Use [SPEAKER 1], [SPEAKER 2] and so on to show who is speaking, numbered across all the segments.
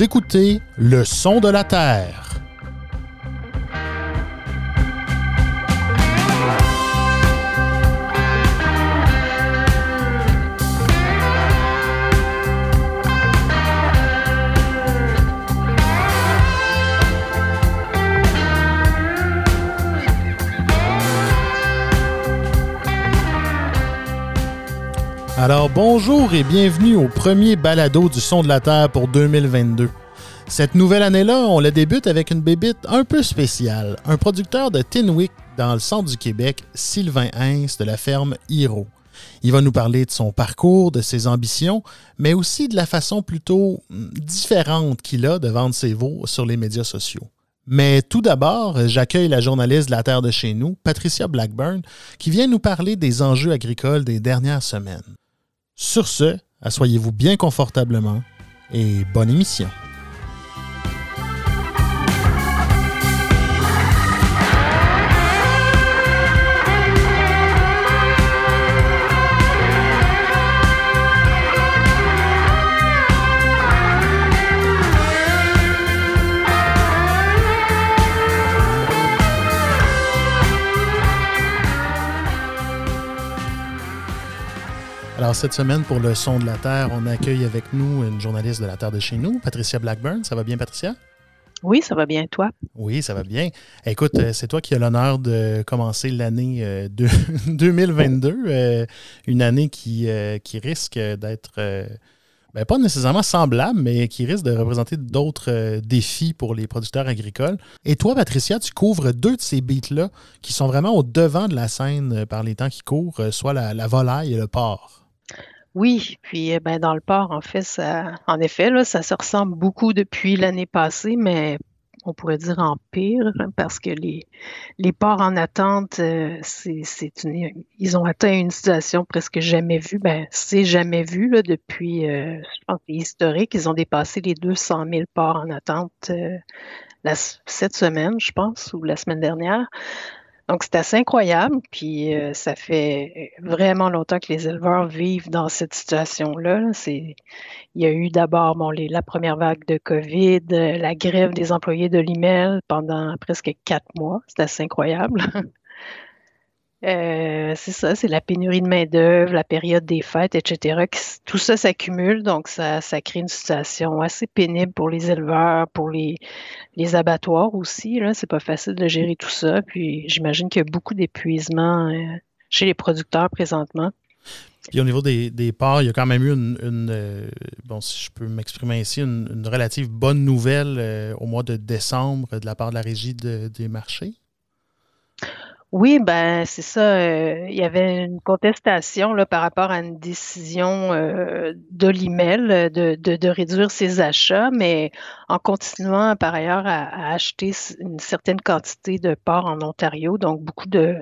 [SPEAKER 1] Écoutez Le son de la Terre. Alors bonjour et bienvenue au premier balado du son de la Terre pour 2022. Cette nouvelle année-là, on la débute avec une bébite un peu spéciale. Un producteur de Tinwick dans le centre du Québec, Sylvain Hens de la ferme Hiro. Il va nous parler de son parcours, de ses ambitions, mais aussi de la façon plutôt hmm, différente qu'il a de vendre ses veaux sur les médias sociaux. Mais tout d'abord, j'accueille la journaliste de la Terre de chez nous, Patricia Blackburn, qui vient nous parler des enjeux agricoles des dernières semaines. Sur ce, asseyez-vous bien confortablement et bonne émission. Cette semaine, pour le son de la Terre, on accueille avec nous une journaliste de la Terre de chez nous, Patricia Blackburn. Ça va bien, Patricia?
[SPEAKER 2] Oui, ça va bien, toi?
[SPEAKER 1] Oui, ça va bien. Écoute, euh, c'est toi qui as l'honneur de commencer l'année 2022, euh, euh, une année qui, qui risque d'être ben, pas nécessairement semblable, mais qui risque de représenter d'autres défis pour les producteurs agricoles. Et toi, Patricia, tu couvres deux de ces beats-là qui sont vraiment au devant de la scène par les temps qui courent, soit la, la volaille et le porc.
[SPEAKER 2] Oui, puis eh ben, dans le port, en fait, ça, en effet, là, ça se ressemble beaucoup depuis l'année passée, mais on pourrait dire en pire, hein, parce que les, les ports en attente, euh, c'est, ils ont atteint une situation presque jamais vue. Ben, c'est jamais vu là, depuis, euh, je pense, historique. Ils ont dépassé les 200 000 ports en attente euh, cette semaine, je pense, ou la semaine dernière. Donc, c'est assez incroyable. Puis, euh, ça fait vraiment longtemps que les éleveurs vivent dans cette situation-là. C'est, il y a eu d'abord bon, la première vague de COVID, euh, la grève des employés de l'IMEL pendant presque quatre mois. C'est assez incroyable. Euh, c'est ça, c'est la pénurie de main-d'œuvre, la période des fêtes, etc. Tout ça s'accumule, donc ça, crée une situation assez pénible pour les éleveurs, pour les, abattoirs aussi. C'est pas facile de gérer tout ça. Puis j'imagine qu'il y a beaucoup d'épuisement euh, chez les producteurs présentement.
[SPEAKER 1] Puis au niveau des, des ports, il y a quand même eu une, euh, bon, si je peux m'exprimer ici, une, relative bonne nouvelle au mois de décembre de la part de la régie des marchés.
[SPEAKER 2] Oui, ben c'est ça. Euh, il y avait une contestation là, par rapport à une décision euh, de l'IMEL de, de, réduire ses achats, mais en continuant par ailleurs à, acheter une certaine quantité de porc en Ontario. Donc, beaucoup de,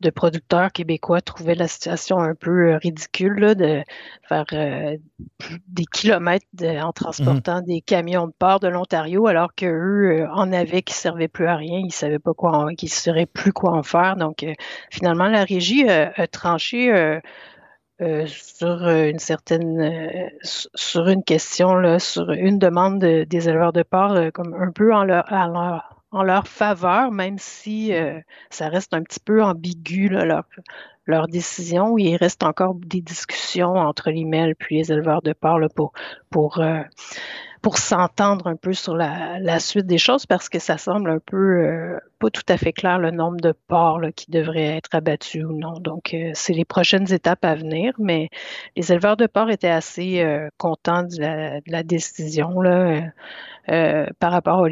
[SPEAKER 2] de producteurs québécois trouvaient la situation un peu euh, ridicule là, de faire des kilomètres en transportant mmh des camions de porc de l'Ontario, alors qu'eux en avaient qui ne servaient plus à rien, ils ne savaient pas quoi, qu'ils ne sauraient plus quoi en faire. Donc, euh, finalement, la régie a, tranché euh, euh, sur une certaine, sur une question, là, sur une demande des éleveurs de porc, comme un peu en leur, faveur, même si ça reste un petit peu ambigu, leur, décision, il reste encore des discussions entre l'email puis les éleveurs de porc pour pour s'entendre un peu sur la, suite des choses parce que ça semble un peu euh, pas tout à fait clair le nombre de porcs qui devraient être abattus ou non. Donc, euh, c'est les prochaines étapes à venir, mais les éleveurs de porcs étaient assez euh, contents de la, décision. Là, par rapport au,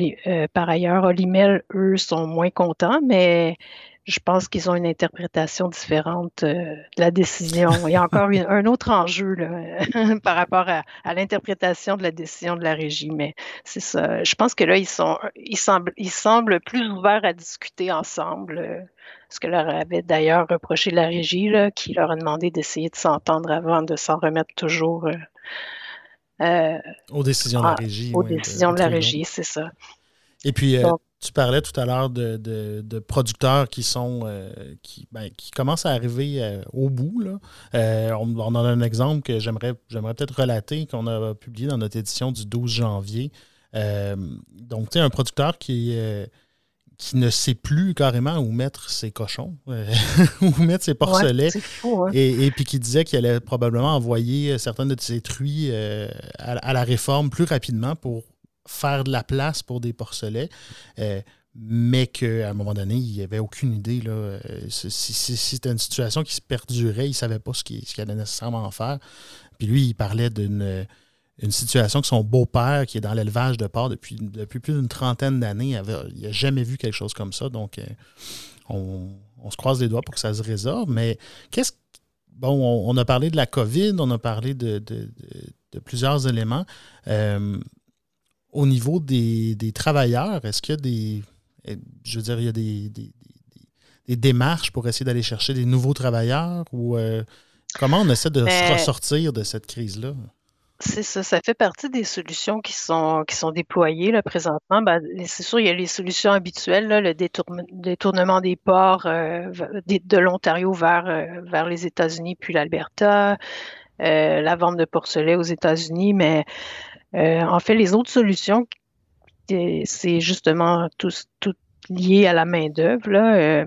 [SPEAKER 2] par ailleurs, Olimel, eux, sont moins contents, mais je pense qu'ils ont une interprétation différente euh, de la décision. Il y a encore un autre enjeu par rapport à, l'interprétation de la décision de la régie, mais c'est ça. Je pense que là, ils sont, ils semblent, ils semblent plus ouverts à discuter ensemble. Euh, ce que leur avait d'ailleurs reproché la régie, qui leur a demandé d'essayer de s'entendre avant de s'en remettre toujours
[SPEAKER 1] euh, aux décisions de la régie.
[SPEAKER 2] Aux décisions de, la régie, c'est ça.
[SPEAKER 1] Et puis, tu parlais tout à l'heure de, producteurs qui sont euh, qui, ben, qui commencent à arriver euh, au bout. Euh, on, en a un exemple que j'aimerais j'aimerais peut-être relater qu'on a publié dans notre édition du 12 janvier. donc, tu sais, un producteur qui, qui ne sait plus carrément où mettre ses cochons, où mettre ses porcelets, hein. et, puis qui disait qu'il allait probablement envoyer certaines de ses truies à, la réforme plus rapidement pour faire de la place pour des porcelets mais qu'à un moment donné, il n'y avait aucune idée. Là, euh, c'était une situation qui se perdurait, il ne savait pas ce qu'il, allait nécessairement faire. Puis lui, il parlait d'une une situation que son beau-père, qui est dans l'élevage de porc depuis, depuis plus d'une trentaine d'années, il n'a jamais vu quelque chose comme ça. Donc, euh, on, se croise les doigts pour que ça se résorbe. Mais qu'est-ce Bon, on, a parlé de la COVID, on a parlé de, plusieurs éléments. Euh, au niveau des, des travailleurs, est-ce qu'il y a des je veux dire, il y a des, démarches pour essayer d'aller chercher des nouveaux travailleurs ou euh, comment on essaie de se ben, ressortir de cette crise-là?
[SPEAKER 2] C'est ça, ça fait partie des solutions qui sont, qui sont déployées là, présentement. Ben, c'est sûr, il y a les solutions habituelles, le détournement des ports euh, de l'Ontario vers, euh, vers les États-Unis puis l'Alberta, la vente de porcelets aux États-Unis, mais en fait, les autres solutions c'est justement tout, lié à la main-d'œuvre. Euh,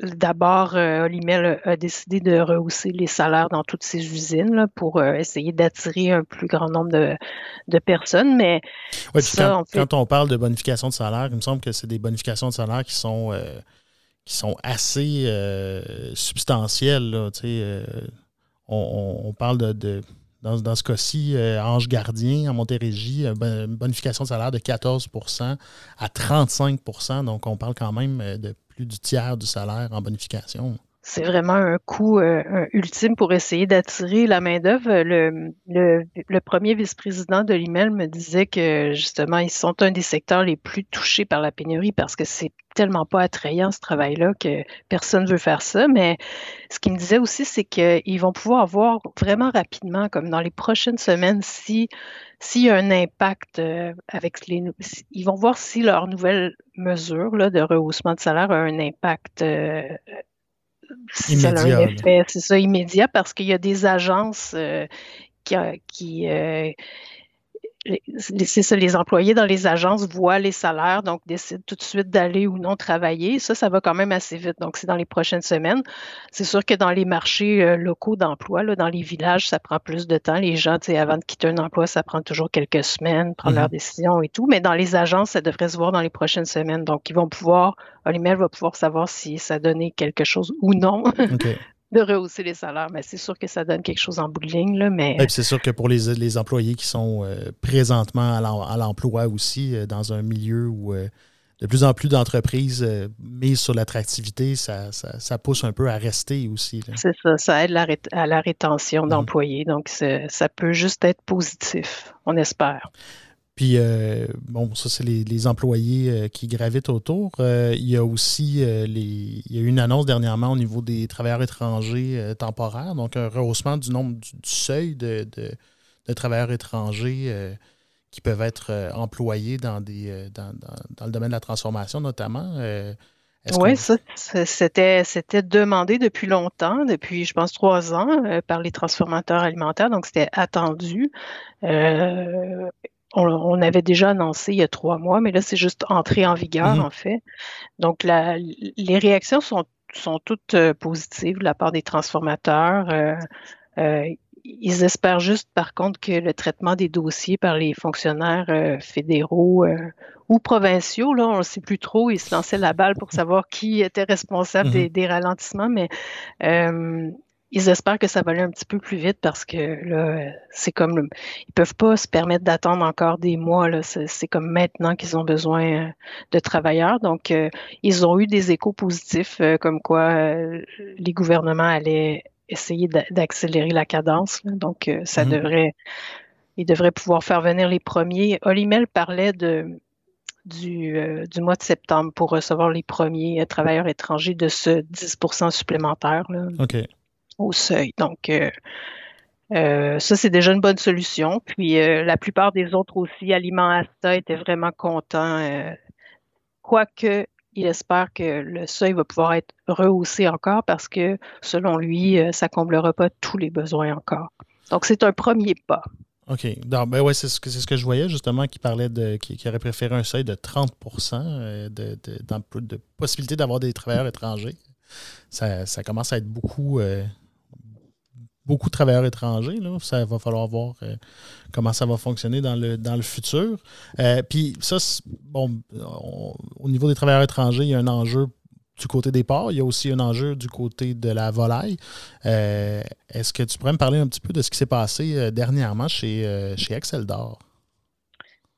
[SPEAKER 2] d'abord, euh, Olimel a décidé de rehausser les salaires dans toutes ses usines pour euh, essayer d'attirer un plus grand nombre de, personnes. Mais
[SPEAKER 1] quand, on parle de bonification de salaire, il me semble que c'est des bonifications de salaire qui sont, qui sont assez substantielles. on, parle de dans, ce cas-ci, euh, Ange Gardien, en Montérégie, une bonification de salaire de 14% à 35% Donc, on parle quand même euh, de plus du tiers du salaire en bonification
[SPEAKER 2] c'est vraiment un coût euh, ultime pour essayer d'attirer la main-d'œuvre. Le, premier vice-président de l'IMEL me disait que justement, ils sont un des secteurs les plus touchés par la pénurie parce que c'est tellement pas attrayant ce travail-là que personne ne veut faire ça. Mais ce qu'il me disait aussi, c'est qu'ils vont pouvoir voir vraiment rapidement, comme dans les prochaines semaines, si s'il y a un impact euh, avec les. Ils vont voir si leur nouvelle mesure là, de rehaussement de salaire a un impact. Euh, C'est ça, immédiat, parce qu'il y a des agences euh, qui, qui euh, c'est ça, les employés dans les agences voient les salaires, donc décident tout de suite d'aller ou non travailler. Ça, ça va quand même assez vite. Donc, c'est dans les prochaines semaines. C'est sûr que dans les marchés euh, locaux d'emploi, dans les villages, ça prend plus de temps. Les gens, avant de quitter un emploi, ça prend toujours quelques semaines, prendre leurs mm-hmm. décisions et tout. Mais dans les agences, ça devrait se voir dans les prochaines semaines. Donc, ils vont pouvoir, Olimel va pouvoir savoir si ça donné quelque chose ou non de rehausser les salaires. Mais c'est sûr que ça donne quelque chose en bout de ligne. Là, mais...
[SPEAKER 1] c'est sûr que pour les, employés qui sont euh, présentement à l'emploi aussi, euh, dans un milieu où euh, de plus en plus d'entreprises misent sur l'attractivité, ça, ça, pousse un peu à rester aussi.
[SPEAKER 2] C'est ça, ça aide à la rétention mmh. d'employés. Donc, ça peut juste être positif, on espère.
[SPEAKER 1] Puis, euh, bon, ça, c'est les, employés euh, qui gravitent autour. Euh, il y a aussi les, il y a eu une annonce dernièrement au niveau des travailleurs étrangers temporaires, donc un rehaussement du nombre du, seuil de, travailleurs étrangers qui peuvent être employés dans, des, dans, le domaine de la transformation notamment.
[SPEAKER 2] Oui, ça, c'était, c'était demandé depuis longtemps, depuis, je pense, trois ans, par les transformateurs alimentaires, donc c'était attendu on, avait déjà annoncé il y a trois mois, mais là, c'est juste entré en vigueur, mhm. en fait. Donc, les réactions sont, toutes euh, positives de la part des transformateurs. Euh, euh, ils espèrent juste, par contre, que le traitement des dossiers par les fonctionnaires fédéraux ou provinciaux, là, on ne sait plus trop, ils se lançaient la balle pour savoir qui était responsable mhm. des, des, ralentissements, mais ils espèrent que ça va aller un petit peu plus vite parce que là, c'est comme ils peuvent pas se permettre d'attendre encore des mois. Là. C'est, comme maintenant qu'ils ont besoin euh, de travailleurs. Donc, euh, ils ont eu des échos positifs euh, comme quoi les gouvernements allaient essayer d'accélérer la cadence. Donc, ça mm-hmm. devrait, ils devraient pouvoir faire venir les premiers. Olimel parlait de du, du, mois de septembre pour recevoir les premiers travailleurs étrangers de ce 10% supplémentaire. Là.
[SPEAKER 1] OK
[SPEAKER 2] au seuil. Donc, euh, euh, ça, c'est déjà une bonne solution. Puis, euh, la plupart des autres aussi, Aliment Asta, étaient vraiment contents. quoique, il espère que le seuil va pouvoir être rehaussé encore parce que, selon lui, ça ne comblera pas tous les besoins encore. Donc, c'est un premier pas.
[SPEAKER 1] OK. ben ouais, c'est ce, que, ce que je voyais justement qui parlait de qui, aurait préféré un seuil de 30 de, de, de, possibilité d'avoir des travailleurs étrangers. Ça, commence à être beaucoup, beaucoup de travailleurs étrangers. Là. Va falloir voir euh, comment ça va fonctionner dans le, dans le futur. Euh, puis ça, bon, au niveau des travailleurs étrangers, il y a un enjeu du côté des ports, il y a aussi un enjeu du côté de la volaille. Euh, est-ce que tu pourrais me parler un petit peu de ce qui s'est passé dernièrement chez, chez d'Or?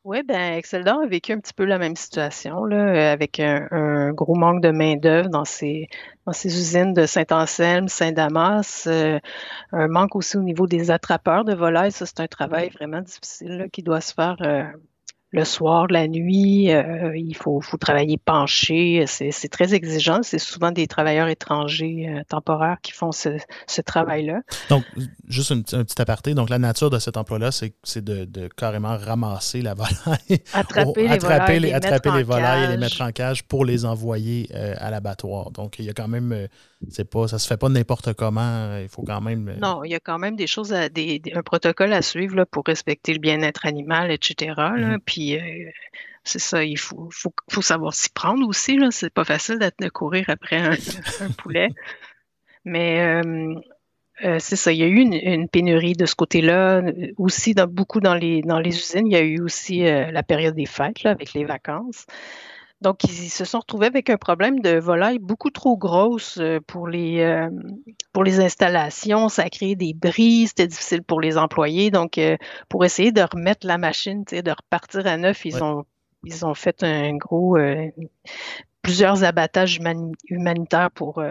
[SPEAKER 2] Oui, bien, Exceldor a vécu un petit peu la même situation, là, euh, avec un, gros manque de main-d'œuvre dans ses, dans ses usines de Saint-Anselme, Saint-Damas, euh, un manque aussi au niveau des attrapeurs de volailles. Ça, c'est un travail vraiment difficile qui doit se faire euh, le soir, la nuit, euh, il faut, faut, travailler penché. C'est très exigeant. C'est souvent des travailleurs étrangers euh, temporaires qui font ce, ce travail-là.
[SPEAKER 1] Donc, juste un petit aparté. Donc, la nature de cet emploi-là, c'est de, de, carrément ramasser la volaille.
[SPEAKER 2] Attraper les volailles. Les,
[SPEAKER 1] attraper
[SPEAKER 2] les
[SPEAKER 1] volailles et les mettre en cage pour les envoyer euh, à l'abattoir. Donc, il y a quand même c'est pas, ça se fait pas n'importe comment. Il faut quand même.
[SPEAKER 2] Non, il y a quand même des choses, à, des, un protocole à suivre là, pour respecter le bien-être animal, etc. Là. Mm-hmm. Puis euh, c'est ça, il faut, savoir s'y prendre aussi. Là. C'est pas facile de courir après un, poulet. Mais c'est ça, il y a eu une, pénurie de ce côté-là. Aussi, dans, beaucoup dans les, usines, il y a eu aussi la période des fêtes avec les vacances. Donc, ils se sont retrouvés avec un problème de volaille beaucoup trop grosse euh, pour les, euh, pour les installations. Ça a créé des bris, c'était difficile pour les employés. Donc, euh, pour essayer de remettre la machine, de repartir à neuf, ils, ont, ils ont fait un gros plusieurs abattages humanitaires pour,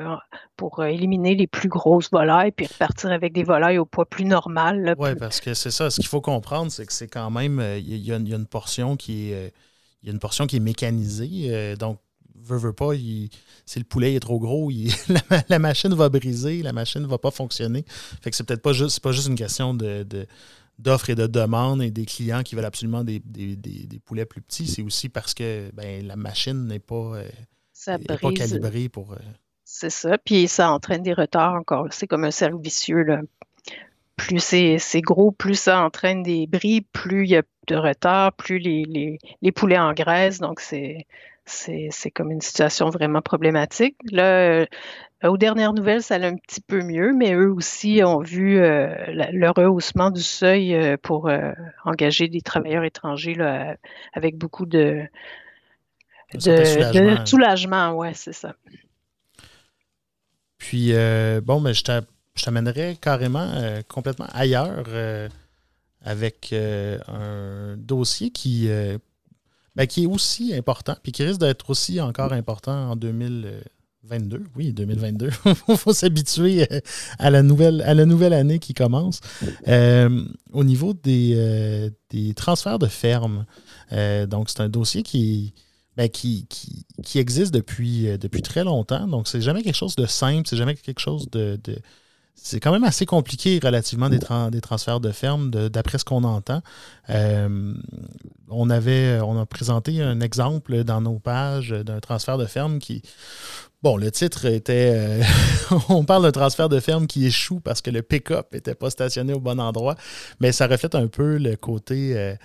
[SPEAKER 2] pour éliminer les plus grosses volailles puis repartir avec des volailles au poids plus normal.
[SPEAKER 1] Oui, parce que c'est ça. Ce qu'il faut comprendre, c'est que c'est quand même, il y, a une portion qui est il y a une portion qui est mécanisée. Euh, donc, veut, veut pas, si le poulet est trop gros, la, machine va briser, la machine ne va pas fonctionner. Fait que c'est peut-être pas juste, pas juste une question de, d'offres et de demandes et des clients qui veulent absolument des, poulets plus petits. C'est aussi parce que ben, la machine n'est pas, euh, pas calibrée pour. Euh,
[SPEAKER 2] c'est ça. Puis ça entraîne des retards encore. C'est comme un cercle vicieux. Là plus c'est gros, plus ça entraîne des bris, plus il y a de retard, plus les, les, poulets engraissent. Donc, c'est comme une situation vraiment problématique. Là, euh, aux dernières nouvelles, ça allait un petit peu mieux, mais eux aussi ont vu euh, le rehaussement du seuil euh, pour engager des travailleurs étrangers là, avec beaucoup de, de, soulagement. ouais, c'est ça.
[SPEAKER 1] Puis, bon, mais je je t'amènerais carrément euh, complètement ailleurs euh, avec euh, un dossier qui, ben, qui est aussi important, puis qui risque d'être aussi encore important en 2022. Oui, 2022. Il faut s'habituer à, la nouvelle, à la nouvelle année qui commence. au niveau des, des, transferts de ferme, donc c'est un dossier qui, ben, qui, existe depuis, depuis très longtemps. Donc, c'est jamais quelque chose de simple, c'est jamais quelque chose de c'est quand même assez compliqué relativement des, des transferts de ferme, d'après ce qu'on entend. Euh, on avait, on a présenté un exemple dans nos pages d'un transfert de ferme qui, bon, le titre était, euh, on parle d'un transfert de ferme qui échoue parce que le pick-up n'était pas stationné au bon endroit, mais ça reflète un peu le côté euh,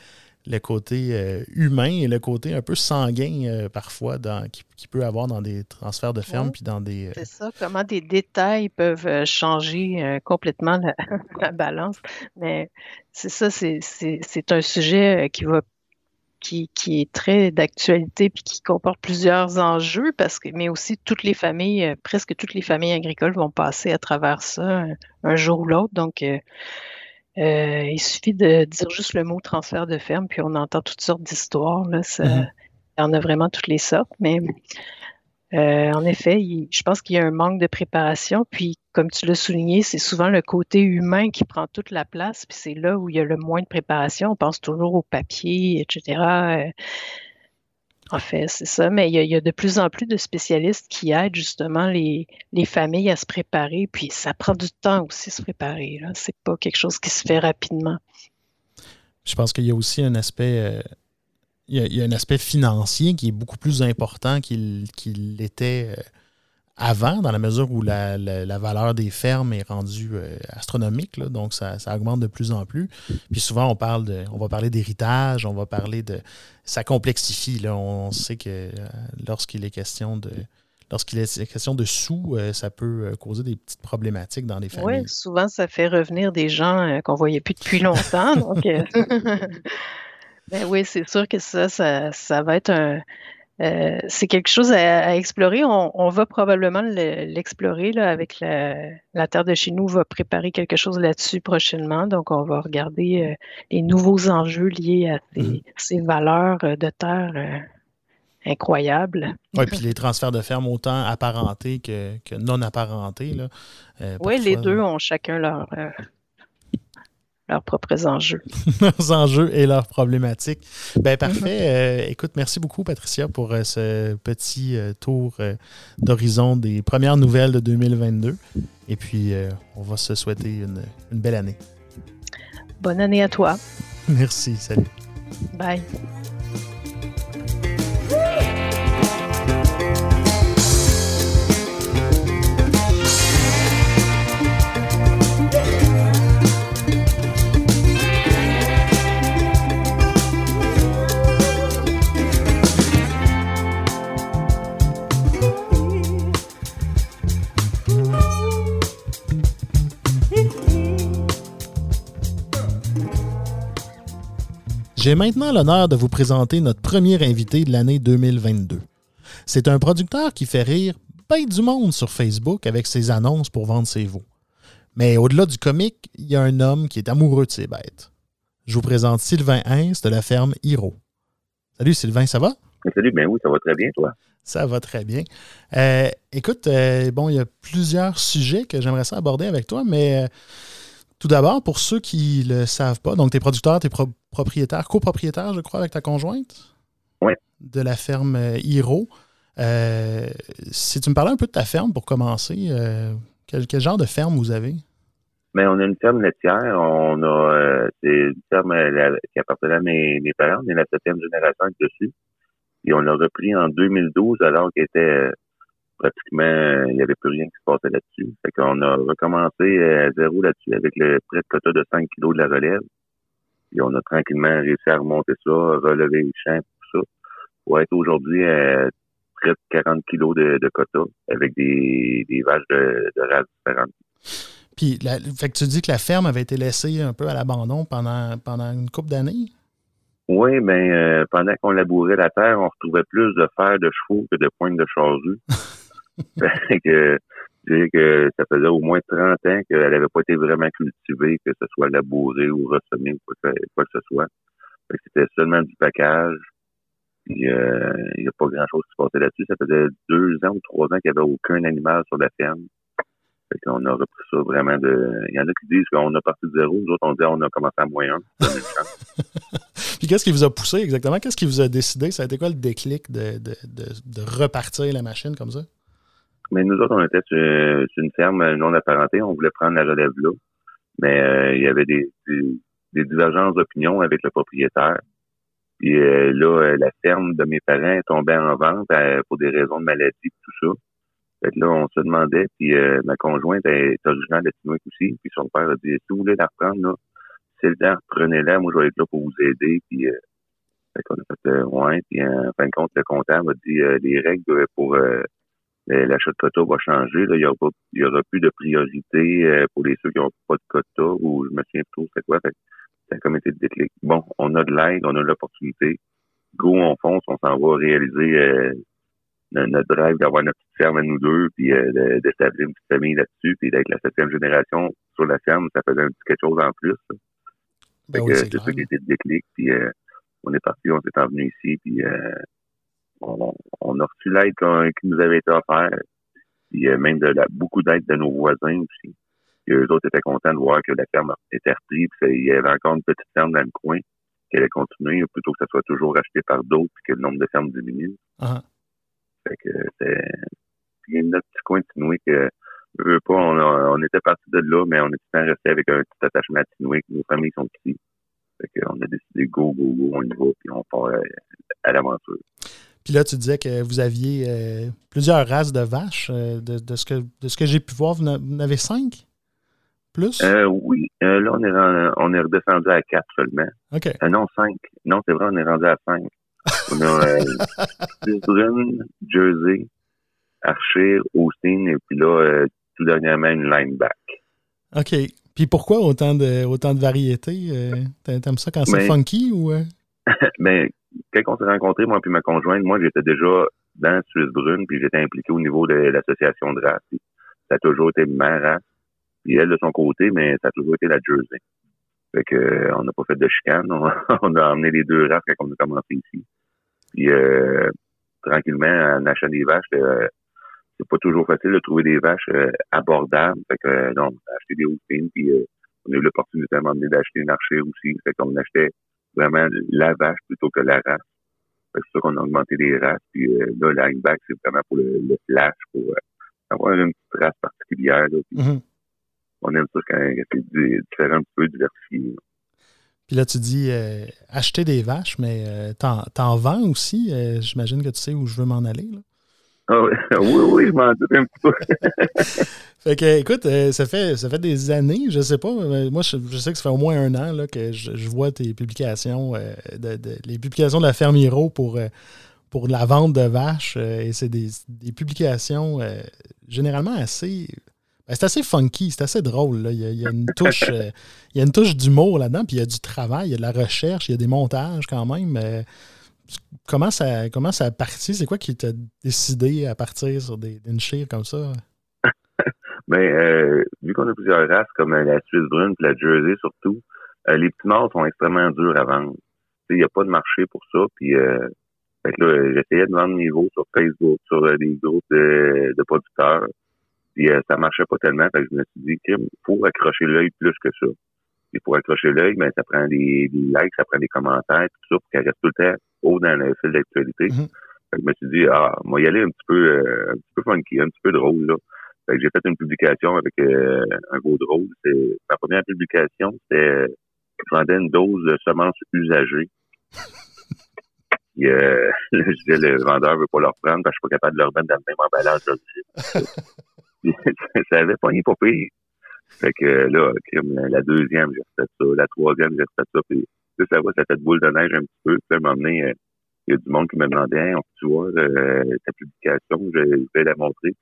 [SPEAKER 1] le côté euh, humain et le côté un peu sanguin euh, parfois dans, qui, peut avoir dans des transferts de ferme puis dans des.
[SPEAKER 2] Euh, c'est ça, comment des détails peuvent changer complètement la, balance? Mais c'est ça, c'est un sujet qui va qui, qui est très d'actualité puis qui comporte plusieurs enjeux parce que mais aussi toutes les familles, presque toutes les familles agricoles vont passer à travers ça un, jour ou l'autre. Donc euh, il suffit de dire juste le mot transfert de ferme, puis on entend toutes sortes d'histoires. Là, mm-hmm. Il y en a vraiment toutes les sortes, mais euh, en effet, je pense qu'il y a un manque de préparation. Puis, comme tu l'as souligné, c'est souvent le côté humain qui prend toute la place, puis c'est là où il y a le moins de préparation. On pense toujours au papier, etc. En fait, c'est ça, mais il y, a, de plus en plus de spécialistes qui aident justement les, familles à se préparer, puis ça prend du temps aussi se préparer. Ce n'est pas quelque chose qui se fait rapidement.
[SPEAKER 1] Je pense qu'il y a aussi un aspect, euh, il, y a, un aspect financier qui est beaucoup plus important qu'il l'était euh, avant, dans la mesure où la, valeur des fermes est rendue euh, astronomique, donc ça, augmente de plus en plus. Puis souvent, on parle de, on va parler d'héritage, on va parler de, ça complexifie. Là. On sait que euh, lorsqu'il est question de, lorsqu'il est question de sous, euh, ça peut causer des petites problématiques dans les familles.
[SPEAKER 2] Oui, souvent, ça fait revenir des gens qu'on voyait plus depuis longtemps. donc, ben oui, c'est sûr que ça, ça va être un euh, c'est quelque chose à, explorer. On, va probablement l'explorer avec la, Terre de chez nous, va préparer quelque chose là-dessus prochainement. Donc, on va regarder euh, les nouveaux enjeux liés à ces, mm-hmm. valeurs euh, de terre incroyables.
[SPEAKER 1] Oui, puis les transferts de ferme autant apparentés que, non apparentés.
[SPEAKER 2] oui, les deux ont chacun leur, leurs propres enjeux.
[SPEAKER 1] leurs enjeux et leurs problématiques. Ben parfait. Euh, écoute, merci beaucoup, Patricia, pour euh, ce petit euh, tour d'horizon des premières nouvelles de 2022. Et puis, on va se souhaiter une, une belle année.
[SPEAKER 2] Bonne année à toi.
[SPEAKER 1] Merci. Salut.
[SPEAKER 2] Bye.
[SPEAKER 1] J'ai maintenant l'honneur de vous présenter notre premier invité de l'année 2022. C'est un producteur qui fait rire bien du monde sur Facebook avec ses annonces pour vendre ses veaux. Mais au-delà du comique, il y a un homme qui est amoureux de ses bêtes. Je vous présente Sylvain Hins de la ferme Hiro. Salut Sylvain, ça va?
[SPEAKER 3] Salut, ben oui, ça va très bien, toi.
[SPEAKER 1] Ça va très bien. Euh, écoute, euh, bon, il y a plusieurs sujets que j'aimerais ça aborder avec toi, mais euh, tout d'abord, pour ceux qui ne le savent pas, donc tu es producteur, tu es propriétaire, copropriétaire, je crois, avec ta conjointe?
[SPEAKER 3] Oui.
[SPEAKER 1] De la ferme euh, Hiro. Euh, si tu me parlais un peu de ta ferme pour commencer, euh, quel, genre de ferme vous avez?
[SPEAKER 3] Mais ben, on a une ferme laitière. On a c'est une ferme qui appartenait à mes, parents. On est la septième génération dessus. Et on l'a repris en 2012 alors qu'il était pratiquement, il n'y avait plus rien qui se passait là-dessus. Fait qu'on a recommencé à zéro là-dessus avec le prêt de quota de 5 kilos de la relève. Et on a tranquillement réussi à remonter ça, relever les champs, tout ça, pour être aujourd'hui à près de 40 kilos de, quota avec des, vaches de, de races différentes.
[SPEAKER 1] Puis, fait que tu dis que la ferme avait été laissée un peu à l'abandon pendant, pendant une couple d'années?
[SPEAKER 3] Oui, mais ben, euh, pendant qu'on labourait la terre, on retrouvait plus de fer de chevaux que de pointes de charrue. que, je que ça faisait au moins 30 ans qu'elle n'avait pas été vraiment cultivée, que ce soit labouré ou ressemé ou quoi, que ce soit. C'était seulement du package. Euh, il n'y a pas grand-chose qui se passait là-dessus. Ça faisait deux ans ou trois ans qu'il n'y avait aucun animal sur la ferme. Fait qu'on a repris ça vraiment de. Il y en a qui disent qu'on a parti de zéro, nous autres on dit on a commencé à moins un.
[SPEAKER 1] Puis qu'est-ce qui vous a poussé exactement? Qu'est-ce qui vous a décidé? Ça a été quoi le déclic de, de, de, de repartir la machine comme ça?
[SPEAKER 3] Mais nous autres, on était sur, une ferme non apparentée. On voulait prendre la relève là. Mais euh, il y avait des, des, divergences d'opinion avec le propriétaire. Puis euh, là, euh, la ferme de mes parents tombée en vente pour des raisons de maladie tout ça. Fait là, on se demandait, puis ma conjointe est originaire de Tinoïque aussi, puis son père a dit, si vous voulez la reprendre, là, c'est le temps, prenez-la, moi je vais être là pour vous aider, puis fait qu'on a fait ouais, puis en fin de compte, le comptable a dit les règles pour l'achat de quota va changer. Là. Il y aura, plus de priorité euh, pour les ceux qui n'ont pas de quota ou je me souviens plus c'est quoi. Fait, ça a comme été de déclic. Bon, on a de l'aide, on a l'opportunité. Go, on fonce, on s'en va réaliser euh, notre drive d'avoir notre petite ferme à nous deux, puis euh, d'établir une petite famille là-dessus, puis d'être la septième génération sur la ferme, ça faisait un petit quelque chose en plus. Ben c'est ça qui le déclic, puis on est parti, on s'est envenu ici, puis on, a reçu l'aide qui nous avait été offerte. Puis euh, même de la, beaucoup d'aide de nos voisins aussi. Et eux autres étaient contents de voir que la ferme était reprise. Puis il y avait encore une petite ferme dans le coin qui allait continuer plutôt que ça soit toujours acheté par d'autres et que le nombre de fermes diminue. Uh-huh. Fait que c'est. Puis a notre petit coin de Tinoué que pas, on, était parti de là, mais on est tout resté avec un petit attachement à Tinoué, nos familles sont ici. Fait qu'on a décidé go, go, go, on y va, puis on part à l'aventure.
[SPEAKER 1] Puis là, tu disais que vous aviez euh, plusieurs races de vaches. Euh, de, ce que, de ce que j'ai pu voir, vous en avez cinq? Plus?
[SPEAKER 3] Euh, oui. là, on est, on est redescendu à quatre seulement.
[SPEAKER 1] OK.
[SPEAKER 3] non, cinq. Non, c'est vrai, on est rendu à cinq. on a Brune, Jersey, Archer, Austin, et puis là, tout dernièrement, une lineback.
[SPEAKER 1] OK. Puis pourquoi autant de, autant de variétés? T'aimes ça quand c'est ben, funky ou...
[SPEAKER 3] ben, quand on s'est rencontrés, moi puis ma conjointe, moi j'étais déjà dans Suisse Brune, puis j'étais impliqué au niveau de l'association de race. ça a toujours été ma race. Puis elle de son côté, mais ça a toujours été la Jersey. Fait que euh, on n'a pas fait de chicane. On, a emmené les deux races quand on a commencé ici. Puis euh, tranquillement, en achetant des vaches, euh, c'est pas toujours facile de trouver des vaches abordables. Fait que non, on a acheté des Austin, puis on a eu l'opportunité d'acheter une archer aussi. Fait qu'on achetait vraiment la vache plutôt que la race. C'est ça qu'on a augmenté les races. Puis euh, là, lineback, c'est vraiment pour le, flash, pour euh, avoir une petite race particulière. Mm-hmm. On aime ça quand c'est différent, un peu diversifié.
[SPEAKER 1] Puis là, tu dis euh, acheter des vaches, mais t'en vends aussi. J'imagine que tu sais où je veux m'en aller. Là.
[SPEAKER 3] Ah oui, oui, je m'en doute un petit peu.
[SPEAKER 1] fait que, écoute, euh, ça fait, ça fait des années, je sais pas. Moi, je, sais que ça fait au moins un an là, que je, vois tes publications, euh, les publications de la ferme Hiro pour, euh, pour la vente de vaches. et c'est des, publications généralement assez. Ben, c'est assez funky, c'est assez drôle. Il, y a, une touche, il y a une touche d'humour là-dedans, puis il y a du travail, il y a de la recherche, il y a des montages quand même comment ça, comment ça a parti? C'est quoi qui t'a décidé à partir sur des, une chire comme ça?
[SPEAKER 3] Ben, euh, vu qu'on a plusieurs races, comme la Suisse brune et la Jersey surtout, euh, les petits morts sont extrêmement durs à vendre. Il n'y a pas de marché pour ça. Puis, euh, j'essayais de vendre mes veaux sur Facebook, sur des groupes de, producteurs. Puis ça marchait pas tellement. Fait que je me suis dit, il faut accrocher l'œil plus que ça. Et pour accrocher l'œil, ben, ça prend des, des, likes, ça prend des commentaires, tout ça, pour qu'elle reste tout le temps haut dans le fil d'actualité. Mm-hmm. Je me suis dit, ah, moi, y aller un petit peu, euh, un petit peu funky, un petit peu drôle, là. J'ai fait une publication avec euh, un beau drôle. C'est, ma première publication, c'était, je vendais une dose de semences usagées. Puis, euh, je disais, le vendeur veut pas leur prendre parce que je suis pas capable de leur mettre dans le même emballage ça avait pas pire. Fait que là, la deuxième, j'ai refait ça. La troisième, j'ai refait ça. Puis plus ça va, ça fait de boule de neige un petit peu. Puis à euh, il y a du monde qui me demandait, hey, on peut euh, ta publication, je vais la montrer.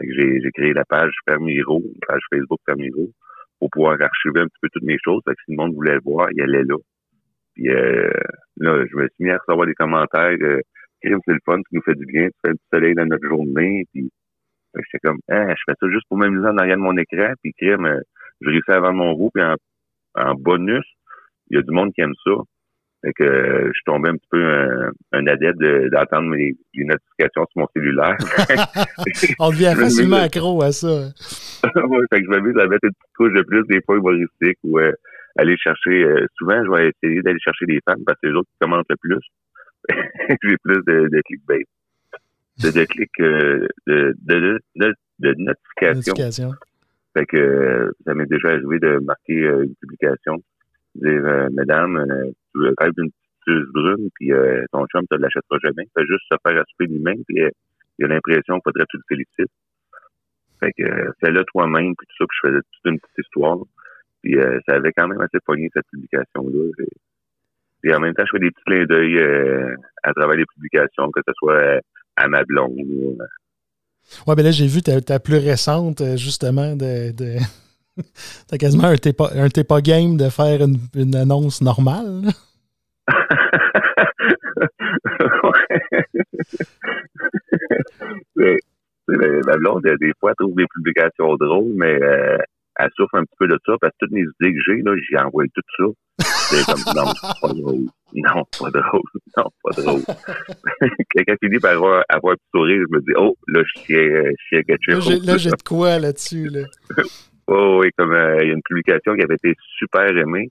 [SPEAKER 3] J'ai, créé la page Fermiro, page Facebook Fermiro, pour pouvoir archiver un petit peu toutes mes choses. Fait que si le monde voulait le voir, il allait là. Puis euh, là, je me suis mis à recevoir des commentaires. Euh, c'est le fun, tu nous fais du bien, tu fais du soleil dans notre journée. Puis j'étais comme, ah, je fais ça juste pour m'amuser en arrière de mon écran. Puis crime, euh, je réussis à vendre mon roue. Puis en, en bonus, il y a du monde qui aime ça. Fait que euh, je suis tombé un petit peu un, un adepte d'attendre mes, les notifications sur mon cellulaire.
[SPEAKER 1] On devient facilement accro à ça.
[SPEAKER 3] oui, fait que je m'amuse à mettre une petite couche de plus des fois humoristiques ou euh, aller chercher euh, souvent je vais essayer d'aller chercher des fans parce que c'est les autres qui commentent le plus. J'ai plus de, de clickbait. De, de clics de, de, de, de, notifications. Fait que ça m'est déjà arrivé de marquer une publication dire euh, Mesdames, euh, tu d'une petite brune, puis euh, ton chum te l'achètera jamais. Fait juste se faire assurer lui-même, puis il a l'impression qu'il faudrait que tu le félicites. Fait que fais-le toi-même, puis tout ça, puis je faisais toute une petite histoire. Puis ça avait quand même assez pogné cette publication-là. Puis en même temps, je fais des petits clins d'œil à travers les publications, que ce soit à ma blonde.
[SPEAKER 1] Ouais, ben là, j'ai vu ta, plus récente, justement, de, T'as quasiment un t'es pas, game de faire une, une annonce normale.
[SPEAKER 3] mais, la blonde, des fois, elle trouve des publications drôles, mais euh, elle souffre un petit peu de ça parce que toutes mes idées que j'ai, là, j'y envoie tout ça. C'est comme, non, pas drôle. Non, pas drôle. Non, pas drôle. Quelqu'un finit par avoir, avoir un petit sourire, je me dis, oh, là, je suis, je suis quelque
[SPEAKER 1] chose. Là, j'ai de quoi là-dessus, là.
[SPEAKER 3] Oh, oui, comme euh, il y a une publication qui avait été super aimée.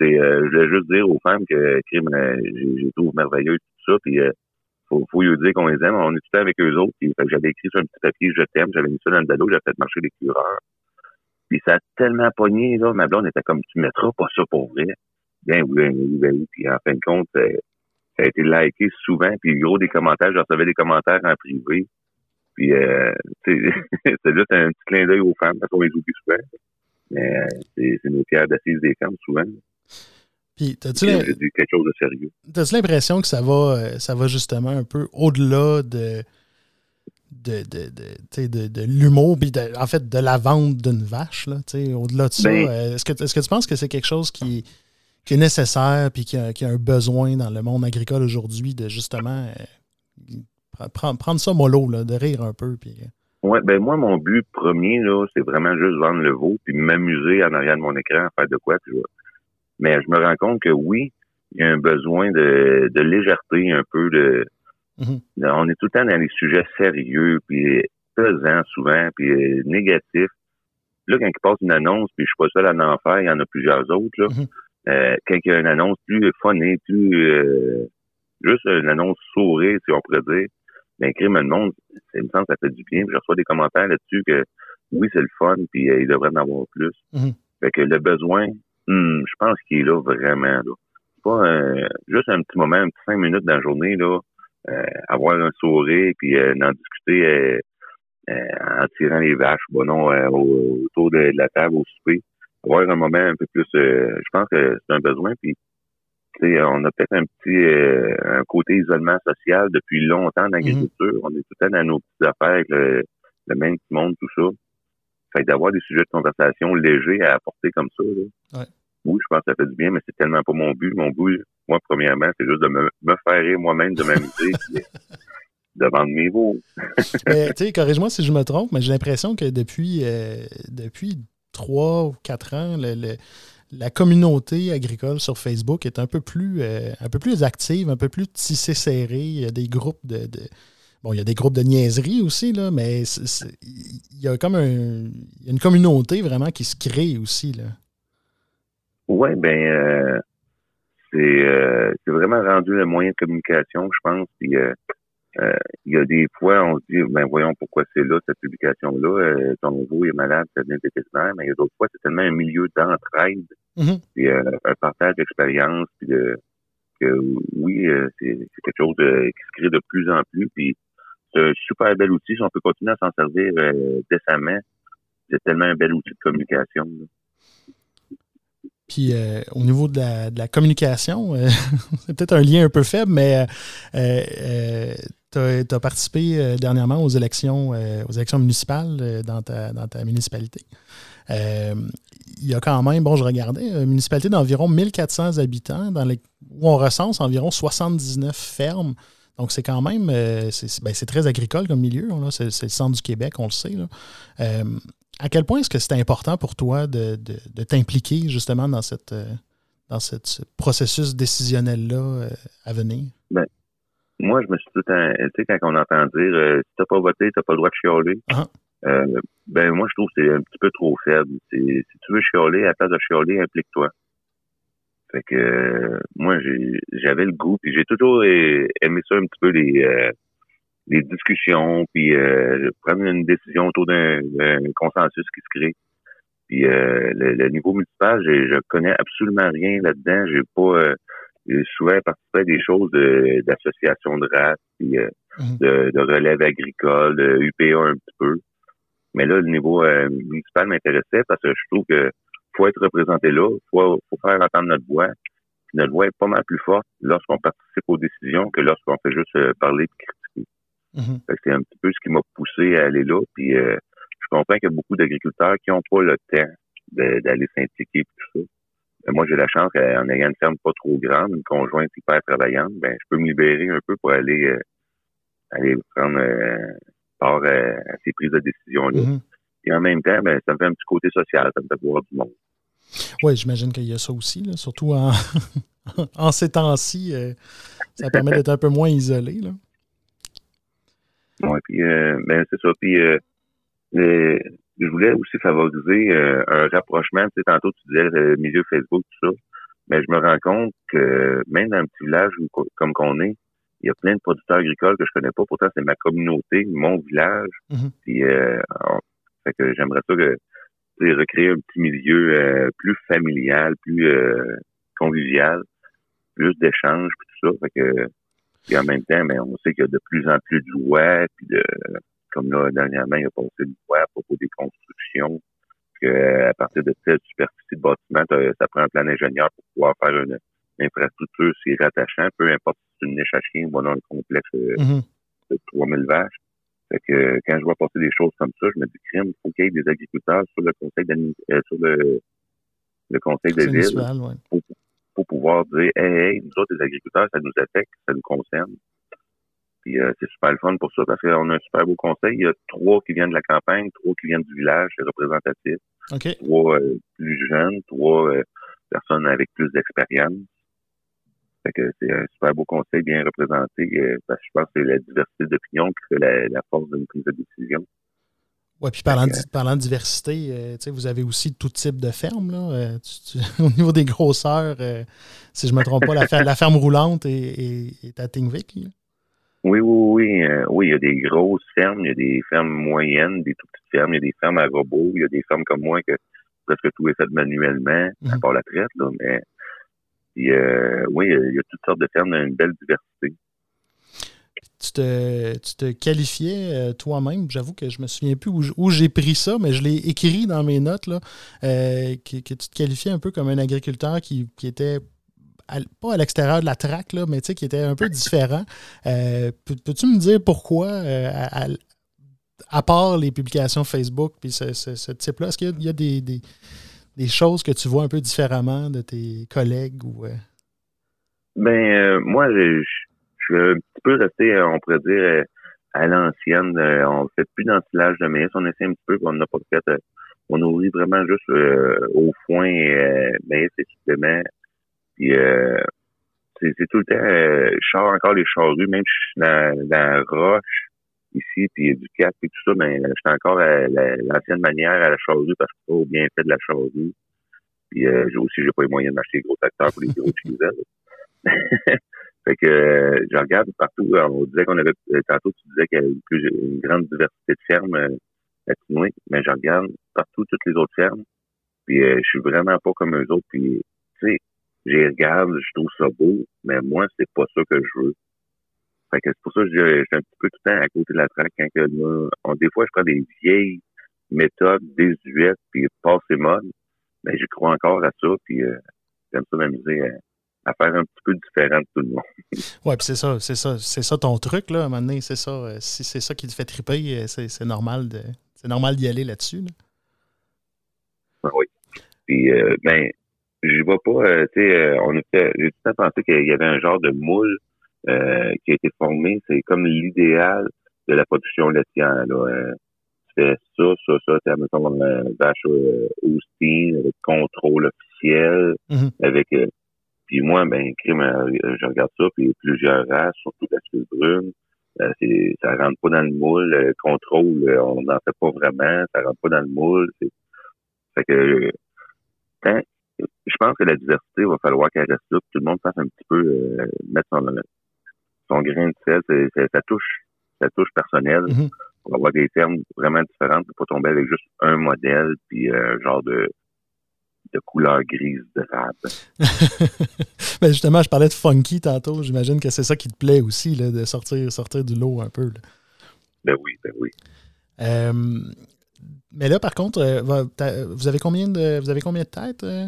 [SPEAKER 3] C'est, euh, je voulais juste dire aux femmes que crime, euh, j'ai trouve merveilleux tout ça, puis faut, faut lui dire qu'on les aime. On est tout avec eux autres. Puis, j'avais écrit sur un petit papier je t'aime, j'avais mis ça dans le ballot, j'avais fait marcher des cureurs. Puis ça a tellement pogné, là, ma blonde était comme tu mettras pas ça pour vrai. Bien oui, oui, oui. Puis en fin de compte, ça a été liké souvent, puis gros des commentaires, je recevais des commentaires en privé. Puis euh, c'est juste un petit clin d'œil aux femmes, parce qu'on les oublie souvent. Mais euh, c'est nos pierres d'assises des femmes souvent.
[SPEAKER 1] Puis, t'as-tu
[SPEAKER 3] quelque chose de sérieux.
[SPEAKER 1] T'as-tu l'impression que ça va, euh, ça va justement un peu au-delà de, de, de, de, de l'humour, puis en fait de la vente d'une vache, là, au-delà de ça? Ben est-ce que, est que tu penses que c'est quelque chose qui, qui est nécessaire puis qui a, qui a, un besoin dans le monde agricole aujourd'hui de justement euh, prendre, prendre ça mollo, là, de rire un peu? Puis,
[SPEAKER 3] Ouais, ben moi, mon but premier, là, c'est vraiment juste vendre le veau puis m'amuser en arrière de mon écran à faire de quoi. Puis, mais je me rends compte que oui, il y a un besoin de, de légèreté un peu de, mhm. on est tout le temps dans des sujets sérieux puis pesants souvent puis euh, négatifs. Là, quand il passe une annonce, puis je suis pas seul à en faire, il y en a plusieurs autres, là. Mhm. euh, quand il y a une annonce plus funny, plus euh, juste une annonce sourire, si on pourrait dire, ben crime le monde, c'est me semble ça fait du bien. je reçois des commentaires là-dessus que oui, c'est le fun, puis euh, il devrait en avoir plus. Mhm. Fait que le besoin, hmm, je pense qu'il est là vraiment. Là. Pas euh, juste un petit moment, un petit cinq minutes dans la journée, là, euh, avoir un sourire, puis d'en discuter en tirant les vaches, bon non, autour de, la table au souper. Avoir un moment un peu plus, je pense que c'est un besoin, puis on a peut-être un petit euh, un côté isolement social depuis longtemps dans l'agriculture. Mhm. On est tout le temps dans nos petites affaires avec le, même monde, tout ça. Fait d'avoir des sujets de conversation légers à apporter comme ça, là. Oui, je pense que ça fait du bien, mais c'est tellement pas mon but. Mon but, moi, premièrement, c'est juste de me, me faire rire moi-même, de m'amuser, de vendre mes veaux.
[SPEAKER 1] tu sais, corrige-moi si je me trompe, mais j'ai l'impression que depuis, euh, depuis trois ou quatre ans, le la communauté agricole sur Facebook est un peu plus, euh, un peu plus active, un peu plus tissée serrée. Il y a des groupes de, Bon, il y a des groupes de niaiserie aussi, là, mais il y a comme une communauté vraiment qui se crée aussi. Là.
[SPEAKER 3] Oui, bien, euh, euh, c'est vraiment rendu le moyen de communication, je pense. Euh, il y a des fois, on se dit, ben voyons pourquoi c'est là, cette publication-là. Euh, ton nouveau est malade, ça devient vétérinaire. Mais il y a d'autres fois, c'est tellement un milieu d'entraide, mm un partage d'expérience, puis de que oui, c'est quelque chose qui se crée de plus en plus. Puis c'est un super bel outil. Si on peut continuer à s'en servir décemment, c'est tellement un bel outil de communication.
[SPEAKER 1] Puis au niveau de la, communication, c'est peut-être un lien un peu faible, mais tu as, participé euh, dernièrement aux élections, euh, aux élections municipales euh, dans, ta, dans ta municipalité. il y a quand même, bon, je regardais, une municipalité d'environ 1400 habitants dans où on recense environ 79 fermes. Donc, c'est quand même, ben, c'est très agricole comme milieu. C'est le centre du Québec, on le sait. À quel point est-ce que c'est important pour toi de, de, t'impliquer justement dans, cette, dans ce processus décisionnel-là à venir?
[SPEAKER 3] Ben, moi, je me suis tout un, tu sais, quand on entend dire euh, si t'as pas voté, t'as pas le droit de chialer. Uh-huh. euh, ben moi, je trouve que c'est un petit peu trop faible. si tu veux chialer, à la place de chialer, implique-toi. Fait que euh, moi, j'avais le goût, puis j'ai toujours aimé ça un petit peu les, euh, les discussions, puis euh, prendre une décision autour d'un consensus qui se crée. Puis le, niveau municipal, je connais absolument rien là-dedans. J'ai pas j'ai souvent participé à des choses d'associations de, race, puis, euh, mhm. de, de, relève agricole, de UPA un petit peu. Mais là, le niveau euh, municipal m'intéressait parce que je trouve que faut être représenté là, faut, faut faire entendre notre voix. notre voix est pas mal plus forte lorsqu'on participe aux décisions que lorsqu'on fait juste euh, parler et Mhm. C'est un petit peu ce qui m'a poussé à aller là. Puis je comprends qu'il y a beaucoup d'agriculteurs qui n'ont pas le temps d'aller s'impliquer tout ça. Moi, j'ai la chance qu'en ayant une ferme pas trop grande, une conjointe hyper travaillante, ben, je peux me libérer un peu pour aller, euh, aller prendre euh, part à, ces prises de décision-là. Mm-hmm. Et en même temps, ben, ça me fait un petit côté social, ça me fait voir du monde.
[SPEAKER 1] Oui, j'imagine qu'il y a ça aussi, là, surtout en, en ces temps-ci. Euh, ça permet d'être un peu moins isolé.
[SPEAKER 3] Oui, puis ben, c'est ça. Puis je voulais aussi favoriser euh, un rapprochement. Tu sais, tantôt, tu disais le milieu Facebook, tout ça. Mais je me rends compte que même dans un petit village comme qu'on est, il y a plein de producteurs agricoles que je connais pas. Pourtant, c'est ma communauté, mon village. Mm-hmm. Puis, euh, fait que j'aimerais ça que recréer un petit milieu euh, plus familial, plus convivial, plus d'échanges, puis tout ça. Fait que, puis en même temps, mais on sait qu'il y a de plus en plus de lois, puis de, comme là, dernièrement, il y a passé une loi à propos des constructions, que à partir de telle superficie de bâtiment, ça prend un plan d'ingénieur pour pouvoir faire une, infrastructure c'est rattachant, peu importe si c'est une niche à chien ou dans un complexe euh, mm-hmm. de 3000 vaches. Fait que quand je vois passer des choses comme ça, je me dis crime, faut qu'il y ait des agriculteurs sur le conseil euh, sur le, le conseil de ville pour, pouvoir dire Hey, hey, nous autres, les agriculteurs, ça nous affecte, ça nous concerne. Puis euh, c'est super le fun pour ça parce qu'on a un super beau conseil. Il y a trois qui viennent de la campagne, trois qui viennent du village, c'est représentatif. Trois plus jeunes, trois personnes avec plus d'expérience c'est un super beau conseil bien représenté euh, parce que je pense que c'est la diversité d'opinion qui fait la, force d'une prise de décision.
[SPEAKER 1] Oui, puis parlant, de, parlant de diversité, euh, vous avez aussi tout type de fermes. Là, euh, au niveau des grosseurs, si je ne me trompe pas, la, ferme, roulante est, à Tingvik.
[SPEAKER 3] Oui, oui, oui. oui, il y a des grosses fermes, il y a des fermes moyennes, des tout petites fermes, il y a des fermes à robots, il y a des fermes comme moi que presque tout est fait manuellement, à mhm. part la traite, là, mais euh, oui, il y a toutes sortes de fermes, une belle diversité.
[SPEAKER 1] Tu te, tu te qualifiais euh, toi-même, j'avoue que je me souviens plus où, j'ai pris ça, mais je l'ai écrit dans mes notes, là, euh, que, tu te qualifiais un peu comme un agriculteur qui, était pas à l'extérieur de la traque, là, mais qui était un peu différent. Peux-tu me dire pourquoi, à, part les publications Facebook puis ce, type-là, est-ce qu'il y a, des, des choses que tu vois un peu différemment de tes collègues ou euh?
[SPEAKER 3] Ben euh, moi je, suis un petit peu resté, euh, on pourrait dire, à l'ancienne. on ne fait plus d'ensilage de maïs. On essaie un petit peu, on n'a pas fait. on nourrit vraiment juste au foin maïs et. Puis c'est tout le temps, je sors encore les charrues, même si je suis dans, dans la roche ici, puis du cap et tout ça, mais ben, j'étais encore à l'ancienne manière à la charrue parce que au bien fait de la charrue. Puis euh, j'ai aussi j'ai pas les moyens d'acheter des gros tracteurs pour les gros utiliser. Fait que euh, je regarde partout. On disait qu'on avait euh, tantôt tu disais qu'il y avait une, une grande diversité de fermes à Tinoué, mais je regarde partout toutes les autres fermes. Puis je suis vraiment pas comme eux autres. Puis tu sais, je regarde, je trouve ça beau, mais moi, c'est pas ça que je veux. Fait que c'est pour ça que je suis un petit peu tout le temps à côté de la traque quand que on, des fois je prends des vieilles méthodes désuètes puis passées mode, mais je crois encore à ça puis euh, j'aime ça m'amuser à, faire un petit peu différent de tout le monde.
[SPEAKER 1] ouais, puis c'est ça, c'est ça, c'est ça ton truc là, à un moment donné, c'est ça. Euh, si c'est ça qui te fait triper, euh, c'est, normal de, c'est normal d'y aller là-dessus.
[SPEAKER 3] Ah oui. Puis ben, je vois pas, tu sais, on était, j'ai tout le temps pensé qu'il y avait un genre de moule euh, qui a été formé, c'est comme l'idéal de la production laitière. Là. Euh, tu fais ça, ça, ça, tu mettons une vache euh, Austin avec contrôle officiel, mm-hmm. avec euh, puis moi, ben, crime, je regarde ça, puis plusieurs races, surtout la suite brune. Euh, c'est, ça rentre pas dans le moule. Le contrôle, on n'en fait pas vraiment. Ça rentre pas dans le moule. C'est, fait que quand, je pense que la diversité va falloir qu'elle reste là, que tout le monde fasse un petit peu euh, mettre son, son grain de sel, ça touche, ça touche personnel. Mm-hmm. On va avoir des termes vraiment différents pour pas tomber avec juste un modèle puis euh, genre de de couleur grise de rab.
[SPEAKER 1] ben justement, je parlais de funky tantôt. J'imagine que c'est ça qui te plaît aussi, là, de sortir, sortir du lot un peu. Là.
[SPEAKER 3] Ben oui, ben oui.
[SPEAKER 1] Euh, mais là, par contre, euh, vous avez combien de vous avez combien de têtes? Euh?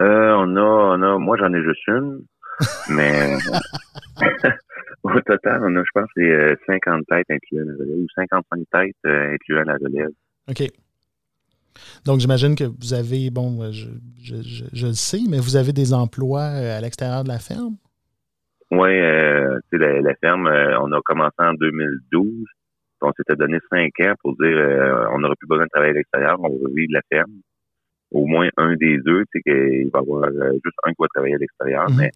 [SPEAKER 3] on a, on a, moi j'en ai juste une. Mais au total, on a, je pense, c'est 50 euh, têtes incluant la relève, ou 55 têtes incluant la relève.
[SPEAKER 1] OK. Donc, j'imagine que vous avez, bon, je, je, je, le sais, mais vous avez des emplois euh, à l'extérieur de la ferme?
[SPEAKER 3] Oui, euh, la, la ferme, on a commencé en 2012. On s'était donné cinq ans pour dire on n'aura plus besoin de travailler à l'extérieur, on va vivre la ferme. Au moins un des deux, tu sais, qu'il va y avoir juste un qui va travailler à l'extérieur, mm-hmm. mais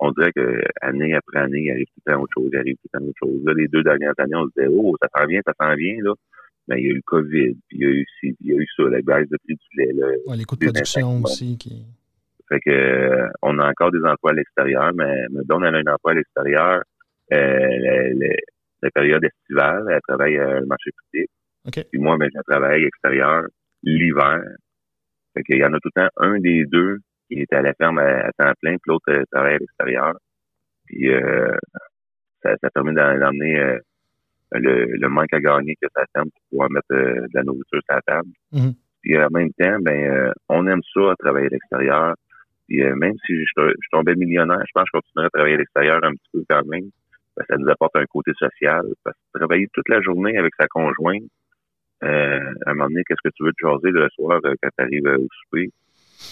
[SPEAKER 3] on dirait que année après année, il arrive tout le temps autre chose, il arrive tout le temps autre chose. Là, les deux dernières années, on se disait, oh, ça s'en vient, ça s'en vient, là. Mais il y a eu le COVID, puis il y a eu ci, puis il y a eu ça, la baisse de prix du lait, là.
[SPEAKER 1] Ouais, les coûts de production aussi qui.
[SPEAKER 3] Fait que, euh, on a encore des emplois à l'extérieur, mais, mais on a un emploi à l'extérieur, euh, la période estivale, elle travaille à un marché public.
[SPEAKER 1] Okay.
[SPEAKER 3] Puis moi, ben, je travaille extérieur l'hiver. Fait qu'il y en a tout le temps un des deux qui était à la ferme à, temps plein, puis l'autre euh, travaillait à l'extérieur. Puis ça, ça permet d'emmener le, manque à gagner que ça tente pour pouvoir mettre de la nourriture sur la table.
[SPEAKER 1] Mhm.
[SPEAKER 3] Puis en même temps, ben on aime ça, travailler à l'extérieur. Puis même si je, je, tombais millionnaire, je pense que je continuerais à travailler à l'extérieur un petit peu quand même. Ben, ça nous apporte un côté social. Parce que travailler toute la journée avec sa conjointe, euh, à un moment donné, qu'est-ce que tu veux te jaser le soir euh, quand tu arrives euh, au souper?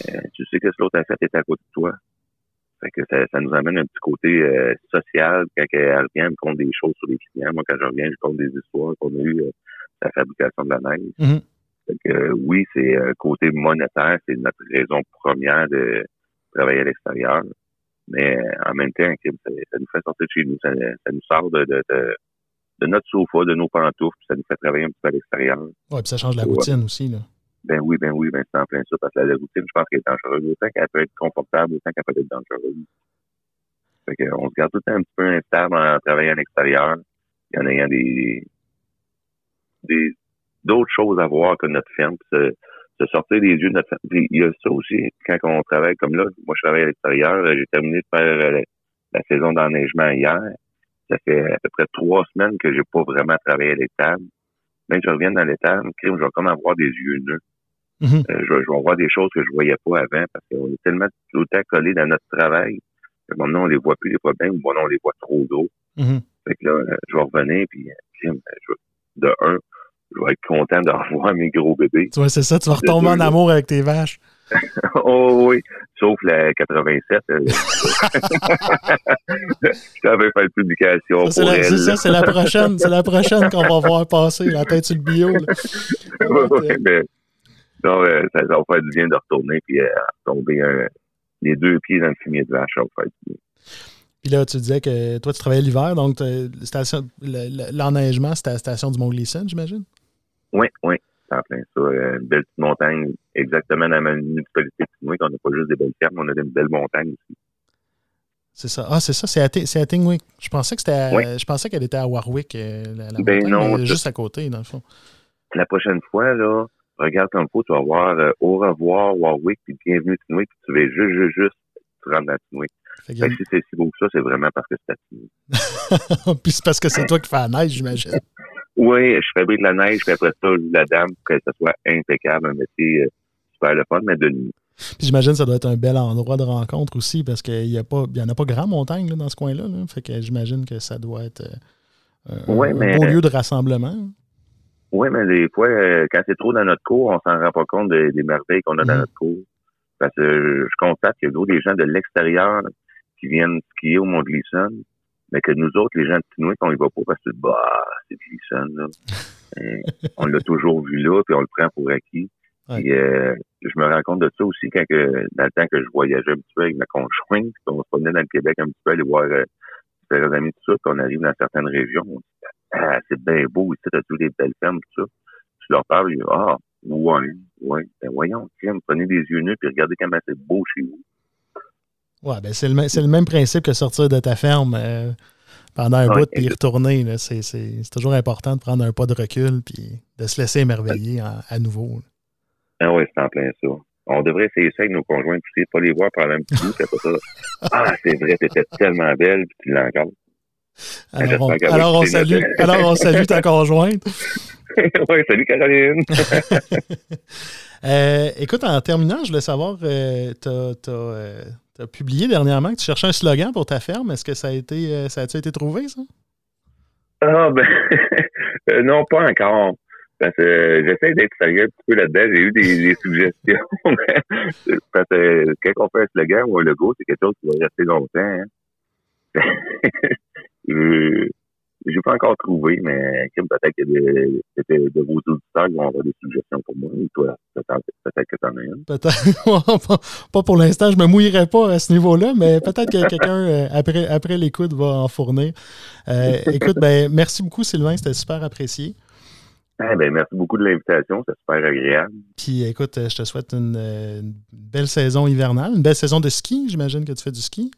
[SPEAKER 3] Euh, tu sais que ce l'autre a fait est à côté de toi. Fait que ça, ça nous amène un petit côté social quand elle revient, elle compte des choses sur les clients. Moi, quand je reviens, je compte des histoires qu'on a eues la fabrication de la neige.
[SPEAKER 1] Mm-hmm.
[SPEAKER 3] Fait que oui, c'est côté monétaire, c'est notre raison première de travailler à l'extérieur. Mais en même temps, ça, ça, nous fait sortir de chez nous. Ça, ça nous sort de, de, de, notre sofa, de nos pantoufles, puis ça nous fait travailler un petit peu à l'extérieur.
[SPEAKER 1] Oui, puis ça change la routine aussi. Là.
[SPEAKER 3] Ben oui, ben oui, ben c'est en plein ça, parce que la, routine, je pense qu'elle est dangereuse. Autant qu'elle peut être confortable, autant qu'elle peut être dangereuse. Fait qu'on se garde tout un petit peu instable en travaillant à l'extérieur, en ayant des, des d'autres choses à voir que notre ferme se sortir des yeux de notre famille. Il y a ça aussi, quand on travaille comme là, moi je travaille à l'extérieur, euh, j'ai terminé de faire euh, la, saison d'enneigement hier. Ça fait à peu près trois semaines que j'ai pas vraiment travaillé à l'étable. Même je reviens dans l'étable, je vais comme avoir des yeux
[SPEAKER 1] Mm-hmm.
[SPEAKER 3] Euh, je, vais voir des choses que je voyais pas avant parce qu'on est tellement tout le temps collés dans notre travail que maintenant on les voit plus les problèmes ou maintenant on les voit trop gros.
[SPEAKER 1] Mm-hmm.
[SPEAKER 3] Fait que là, je vais revenir puis de un, je vais être content de revoir mes gros bébés.
[SPEAKER 1] Tu vois, c'est ça, tu vas retomber en amour avec tes vaches.
[SPEAKER 3] oh oui, sauf la 87. Euh. je t'avais fait une publication.
[SPEAKER 1] C'est ça, c'est la prochaine, c'est la prochaine qu'on va voir passer, la tête sur le bio.
[SPEAKER 3] mais, non, euh, ça, va faire du bien de retourner puis euh, tomber les deux pieds dans le fumier de vache, ça va faire du bien.
[SPEAKER 1] Puis là, tu disais que toi, tu travaillais l'hiver, donc l'enneigement, c'était à la station du Mont-Gleason, j'imagine?
[SPEAKER 3] Oui, oui, c'est en plein ça. Euh, une belle petite montagne, exactement dans la municipalité de Tingwick. On n'a pas juste des belles fermes, on a des belles montagnes aussi.
[SPEAKER 1] C'est ça. Ah, c'est ça, c'est à, à Tingwick. Je pensais que c'était je pensais qu'elle était à Warwick, euh, la, la
[SPEAKER 3] ben
[SPEAKER 1] montagne,
[SPEAKER 3] non,
[SPEAKER 1] juste à côté, dans le fond.
[SPEAKER 3] La prochaine fois, là, regarde comme faut, tu vas voir euh, au revoir Warwick, puis bienvenue Tingwick, puis tu vas juste, juste, juste, tu rentres dans Tingwick. Fait que... si c'est si beau que ça, c'est vraiment parce que c'est à
[SPEAKER 1] Puis c'est parce que c'est toi qui fais la neige, j'imagine.
[SPEAKER 3] Oui, je fabrique de la neige, puis après ça, je la dame pour que ça soit impeccable, un métier euh, super le fun, mais de nuit.
[SPEAKER 1] Puis j'imagine que ça doit être un bel endroit de rencontre aussi, parce qu'il n'y en a pas grand montagne là, dans ce coin-là. Là. Fait que j'imagine que ça doit être euh, un,
[SPEAKER 3] ouais,
[SPEAKER 1] un
[SPEAKER 3] mais...
[SPEAKER 1] beau lieu de rassemblement.
[SPEAKER 3] Oui, mais des fois, euh, quand c'est trop dans notre cours, on s'en rend pas compte des, des merveilles qu'on a dans
[SPEAKER 1] Mhm.
[SPEAKER 3] notre cours. Parce que je constate qu'il y a d'autres des gens de l'extérieur qui viennent skier au Mont Gleason, mais que nous autres, les gens de Tinouic, on y va pas parce que bah, c'est Gleason, là. Et on l'a toujours vu là, puis on le prend pour acquis.
[SPEAKER 1] Ouais.
[SPEAKER 3] Puis, euh, je me rends compte de ça aussi quand que, dans le temps que je voyageais un petit peu avec ma conjointe, puis on se promenait dans le Québec un petit peu, aller voir euh, différents amis, tout ça, puis on arrive dans certaines régions, on dit, ah, c'est bien beau ici, t'as toutes les belles fermes, tout ça. Tu leur parles, ils disent, ah, ouais, ouais, ben voyons, tiens, prenez des yeux nus, puis regardez comment c'est beau chez vous.
[SPEAKER 1] Ouais, ben c'est le, le même principe que sortir de ta ferme euh, pendant un
[SPEAKER 3] Ouais,
[SPEAKER 1] bout puis y retourner. C'est, toujours important de prendre un pas de recul puis de se laisser émerveiller en- à nouveau.
[SPEAKER 3] Ah ouais, c'est en plein ça. On devrait essayer ça avec nos conjoints, puis pas les voir pendant un petit bout, ça. Ah, c'est vrai, t'étais tellement belle, puis tu l'as encore.
[SPEAKER 1] Alors, on, alors, on salue, alors on salue ta conjointe.
[SPEAKER 3] ouais, salut Caroline.
[SPEAKER 1] Euh, écoute, en terminant, je voulais savoir, euh, tu as, publié dernièrement que tu cherchais un slogan pour ta ferme. Est-ce que ça a été, euh, ça a-tu été trouvé, ça?
[SPEAKER 3] ah ben, euh, non, pas encore. Parce que euh, j'essaie d'être sérieux un petit peu là-dedans. J'ai eu des, des suggestions. parce que euh, quand on fait un slogan ou un logo, c'est quelque chose qui va rester longtemps. Hein. Euh, J'ai pas encore trouvé, mais Kim, peut-être des, peut-être de vos auditeurs qui vont avoir des suggestions pour moi. Toi, peut-être que t'en as une.
[SPEAKER 1] Peut-être. pas, pour l'instant, je me mouillerai pas à ce niveau-là, mais peut-être que quelqu'un, euh, après, après l'écoute, va en fournir. Euh, écoute, ben, merci beaucoup, Sylvain. C'était super apprécié.
[SPEAKER 3] Ah, ben, merci beaucoup de l'invitation. C'est super agréable.
[SPEAKER 1] Puis écoute, euh, je te souhaite une, une belle saison hivernale, une belle saison de ski. J'imagine que tu fais du ski.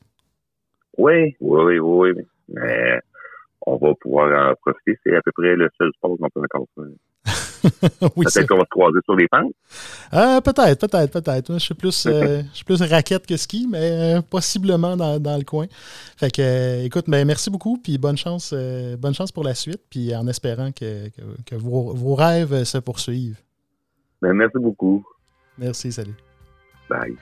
[SPEAKER 3] Oui, oui, oui, oui. Mais on va pouvoir en profiter. C'est à peu près le seul sport qu'on peut encore faire. peut-être qu'on va se croiser sur les pentes.
[SPEAKER 1] Euh, peut-être, peut-être, peut-être. Je suis plus, euh, je suis plus raquette que ski, mais euh, possiblement dans, dans, le coin. Fait que, écoute, ben, merci beaucoup, puis bonne chance, bonne chance pour la suite, puis en espérant que, que, vos, vos, rêves se poursuivent.
[SPEAKER 3] Ben, merci beaucoup.
[SPEAKER 1] Merci, salut.
[SPEAKER 3] Bye.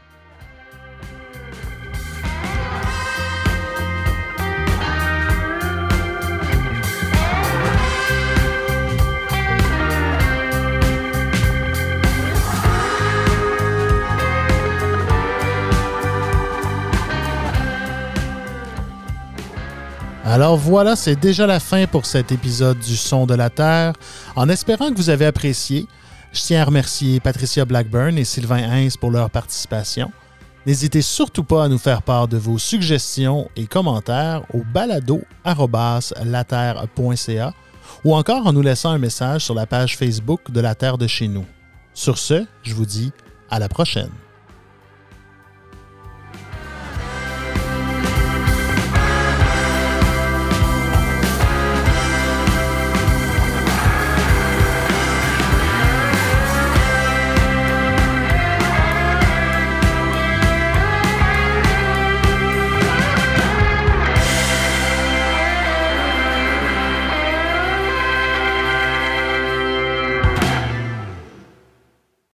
[SPEAKER 1] Alors voilà, c'est déjà la fin pour cet épisode du Son de la Terre. En espérant que vous avez apprécié, je tiens à remercier Patricia Blackburn et Sylvain Heinz pour leur participation. N'hésitez surtout pas à nous faire part de vos suggestions et commentaires au balado.laterre.ca ou encore en nous laissant un message sur la page Facebook de La Terre de chez nous. Sur ce, je vous dis à la prochaine.